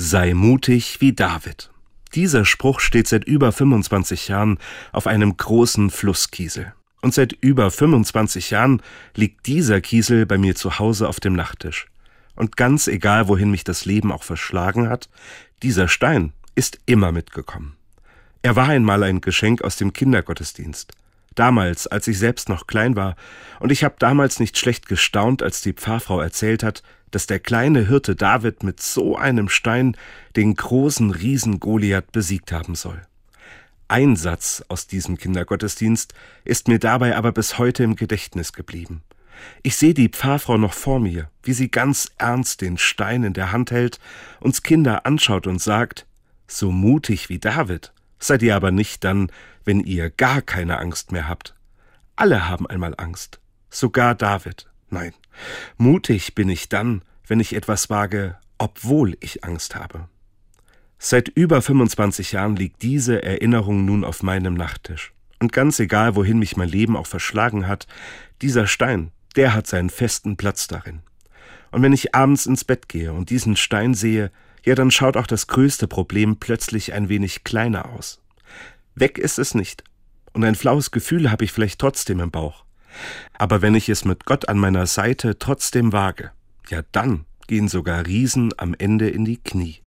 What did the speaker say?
Sei mutig wie David. Dieser Spruch steht seit über 25 Jahren auf einem großen Flusskiesel. Und seit über 25 Jahren liegt dieser Kiesel bei mir zu Hause auf dem Nachttisch. Und ganz egal, wohin mich das Leben auch verschlagen hat, dieser Stein ist immer mitgekommen. Er war einmal ein Geschenk aus dem Kindergottesdienst. Damals, als ich selbst noch klein war, und ich habe damals nicht schlecht gestaunt, als die Pfarrfrau erzählt hat, dass der kleine Hirte David mit so einem Stein den großen Riesen Goliath besiegt haben soll. Ein Satz aus diesem Kindergottesdienst ist mir dabei aber bis heute im Gedächtnis geblieben. Ich sehe die Pfarrfrau noch vor mir, wie sie ganz ernst den Stein in der Hand hält, uns Kinder anschaut und sagt, so mutig wie David seid ihr aber nicht dann, wenn ihr gar keine Angst mehr habt. Alle haben einmal Angst, sogar David. Nein, mutig bin ich dann, wenn ich etwas wage, obwohl ich Angst habe. Seit über 25 Jahren liegt diese Erinnerung nun auf meinem Nachttisch. Und ganz egal, wohin mich mein Leben auch verschlagen hat, dieser Stein, der hat seinen festen Platz darin. Und wenn ich abends ins Bett gehe und diesen Stein sehe, ja, dann schaut auch das größte Problem plötzlich ein wenig kleiner aus. Weg ist es nicht. Und ein flaues Gefühl habe ich vielleicht trotzdem im Bauch. Aber wenn ich es mit Gott an meiner Seite trotzdem wage, ja dann gehen sogar Riesen am Ende in die Knie.